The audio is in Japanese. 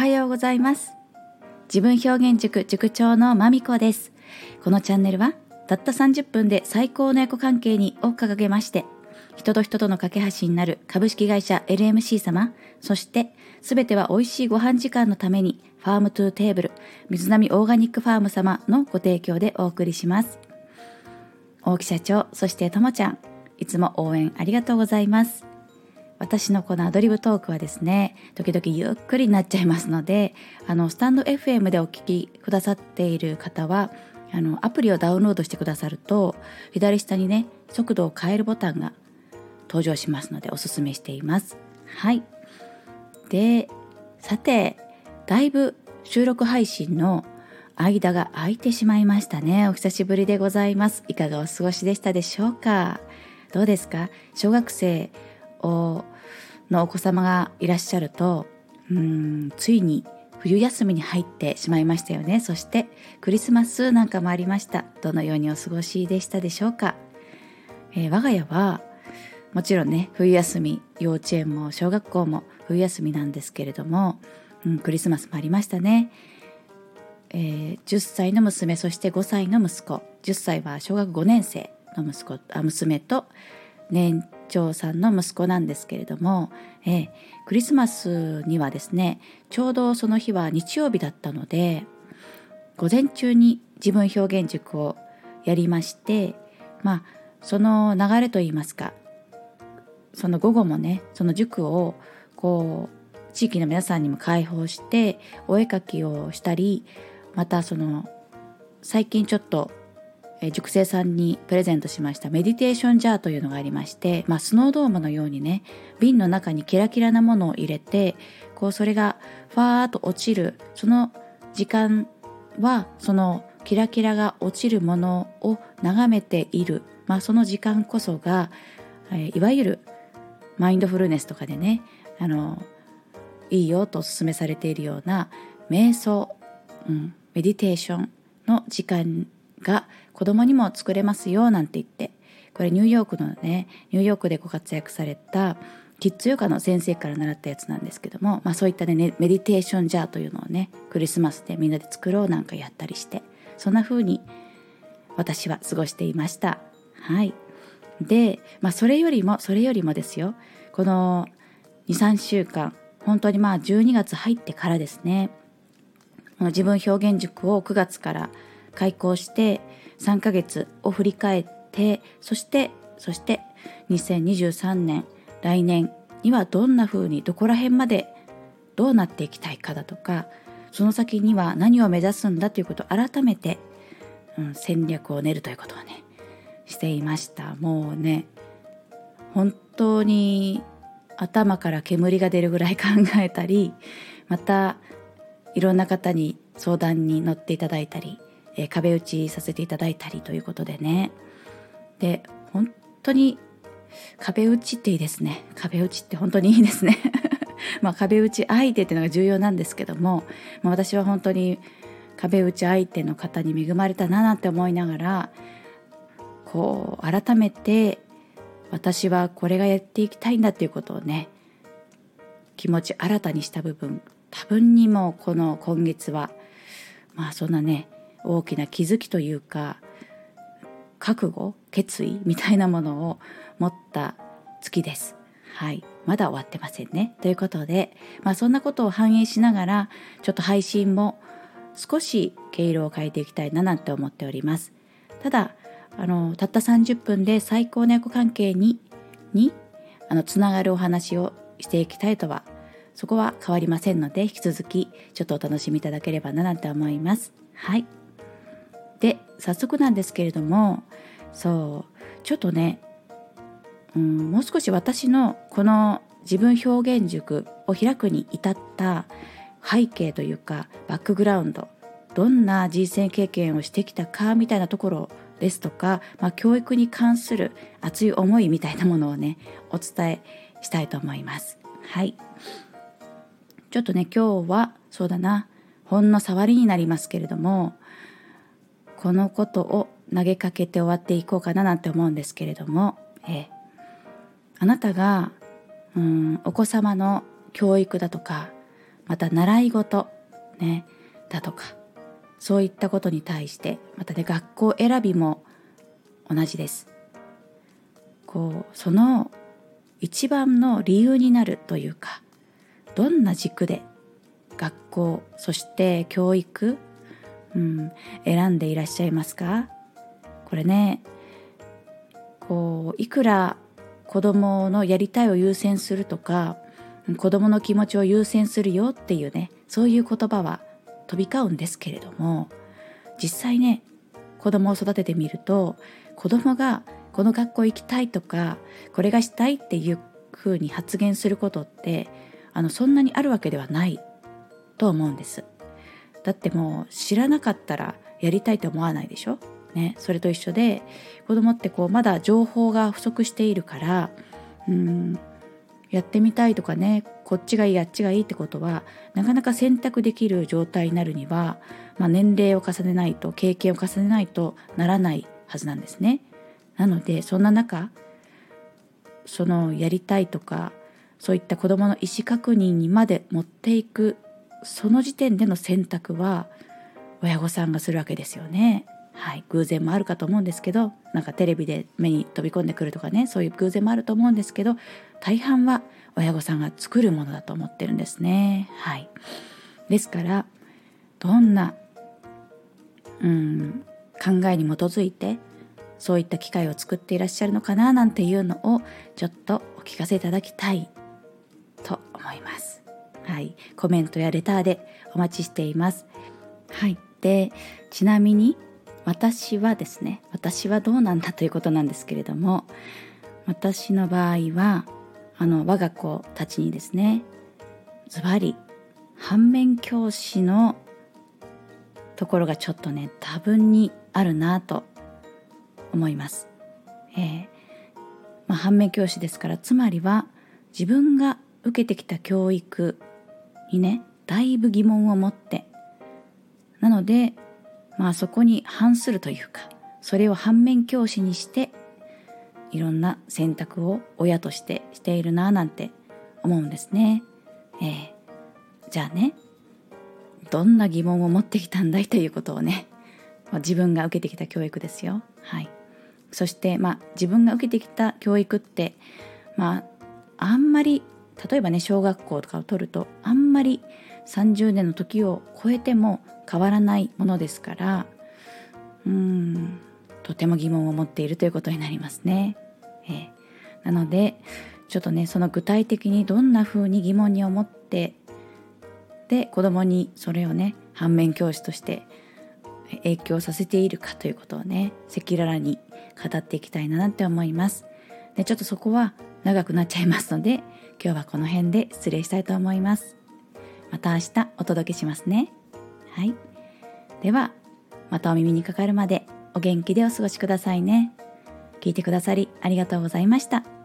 はようございます。自分表現塾塾長のまみこです。このチャンネルはたった30分で最高の親子関係にを掲げまして人と人との架け橋になる株式会社 LMC 様そしてすべては美味しいご飯時間のために farm to table 水波オーガニックファーム様のご提供でお送りします。大木社長そしてともちゃんいつも応援ありがとうございます。私のこのアドリブトークはですね時々ゆっくりになっちゃいますのであのスタンド FM でお聞きくださっている方はあのアプリをダウンロードしてくださると左下にね速度を変えるボタンが登場しますのでおすすめしています。はい。でさてだいぶ収録配信の間が空いてしまいましたね。お久しぶりでございます。いかがお過ごしでしたでしょうか？どうですか？小学生をのお子様がいらっしゃるとうんついに冬休みに入ってしまいましたよね。そしてクリスマスなんかもありました。どのようにお過ごしでしたでしょうか、えー、我が家はもちろんね冬休み幼稚園も小学校も冬休みなんですけれども、うん、クリスマスもありましたね、えー、10歳の娘そして5歳の息子。10歳は小学5年生の息子あ娘と年長さんの息子なんですけれども、えー、クリスマスにはですねちょうどその日は日曜日だったので午前中に自分表現塾をやりましてまあその流れといいますかその午後もねその塾をこう地域の皆さんにも開放してお絵かきをしたりまたその最近ちょっと塾生さんにプレゼントしましたメディテーションジャーというのがありまして、まあ、スノードームのようにね瓶の中にキラキラなものを入れてこうそれがファーッと落ちるその時間はそのキラキラが落ちるものを眺めている、まあ、その時間こそが、えいわゆるマインドフルネスとかでねあのいいよとお勧めされているような瞑想、うん、メディテーションの時間子供にも作れますよなんて言ってこれニューヨークのねニューヨークでご活躍されたキッズヨガの先生から習ったやつなんですけども、まあ、そういったねメディテーションジャーというのをねクリスマスでみんなで作ろうなんかやったりしてそんな風に私は過ごしていました。はい。で、まあ、それよりもそれよりもですよ。この23週間本当にまあ12月入ってからですね。この自分表現塾を9月から開校して3ヶ月を振り返ってそしてそして2023年来年にはどんな風にどこら辺までどうなっていきたいかだとかその先には何を目指すんだということを改めて、うん、戦略を練るということをねしていました。もうね本当に頭から煙が出るぐらい考えたりまたいろんな方に相談に乗っていただいたりえー、壁打ちさせていただいたりということでね。で本当に壁打ちっていいですね。壁打ちって本当にいいですね。まあ壁打ち相手っていうのが重要なんですけども、まあ、私は本当に壁打ち相手の方に恵まれたななんて思いながらこう改めて私はこれがやっていきたいんだっていうことをね気持ち新たにした部分多分にもこの今月はまあそんなね大きな気づきというか覚悟決意みたいなものを持った月です。はい、まだ終わってませんね。ということで、まあ、そんなことを反映しながらちょっと配信も少し毛色を変えていきたいななんて思っております。ただあのたった30分で最高の役関係ににあのつながるお話をしていきたいとはそこは変わりませんので引き続きちょっとお楽しみいただければななんて思います。はい。で早速なんですけれどもそうちょっとね、うん、もう少し私のこの自分表現塾を開くに至った背景というかバックグラウンドどんな人生経験をしてきたかみたいなところですとか、まあ、教育に関する熱い思いみたいなものをねお伝えしたいと思います。はいちょっとね今日はそうだなほんの触りになりますけれどもこのことを投げかけて終わっていこうかななんて思うんですけれども、えあなたがうんお子様の教育だとかまた習い事ねだとかそういったことに対してまたね学校選びも同じです。こうその一番の理由になるというかどんな軸で学校そして教育、うん、選んでいらっしゃいますか？これねこういくら子供のやりたいを優先するとか子供の気持ちを優先するよっていうねそういう言葉は飛び交うんですけれども実際ね子供を育ててみると子供がこの学校行きたいとかこれがしたいっていうふうに発言することってあのそんなにあるわけではないと思うんです。だってもう知らなかったらやりたいと思わないでしょ？ねそれと一緒で子供ってこうまだ情報が不足しているからうんやってみたいとかねこっちがいいあっちがいいってことはなかなか選択できる状態になるには、まあ、年齢を重ねないと経験を重ねないとならないはずなんですね。なのでそんな中そのやりたいとかそういった子どもの意思確認にまで持っていくその時点での選択は親御さんがするわけですよね。はい、偶然もあるかと思うんですけどなんかテレビで目に飛び込んでくるとかねそういう偶然もあると思うんですけど大半は親御さんが作るものだと思ってるんですね。はい、ですからどんな、うん、考えに基づいてそういった機会を作っていらっしゃるのかななんていうのをちょっとお聞かせいただきたいと思います。はい、コメントやレターでお待ちしています。はい、でちなみに私はですね私はどうなんだ ということなんですけれども私の場合はあの我が子たちにですねズバリ反面教師のところがちょっとね多分にあるなと思います。えーまあ、反面教師ですからつまりは自分が受けてきた教育にねだいぶ疑問を持ってなのでまあそこに反するというかそれを反面教師にしていろんな選択を親としてしているななんて思うんですね。えー、じゃあねどんな疑問を持ってきたんだい？ということをね、ま、自分が受けてきた教育ですよ。はい、そしてまあ自分が受けてきた教育ってまああんまり例えばね小学校とかを取るとあんまり30年の時を超えても変わらないものですからうんとても疑問を持っているということになりますね。えー、なのでちょっとねその具体的にどんな風に疑問に思ってで子供にそれをね反面教師として影響させているかということをね赤裸々に語っていきたいなって思います。でちょっとそこは長くなっちゃいますので今日はこの辺で失礼したいと思います。また明日お届けしますね。はい。では、またお耳にかかるまでお元気でお過ごしくださいね。聞いてくださりありがとうございました。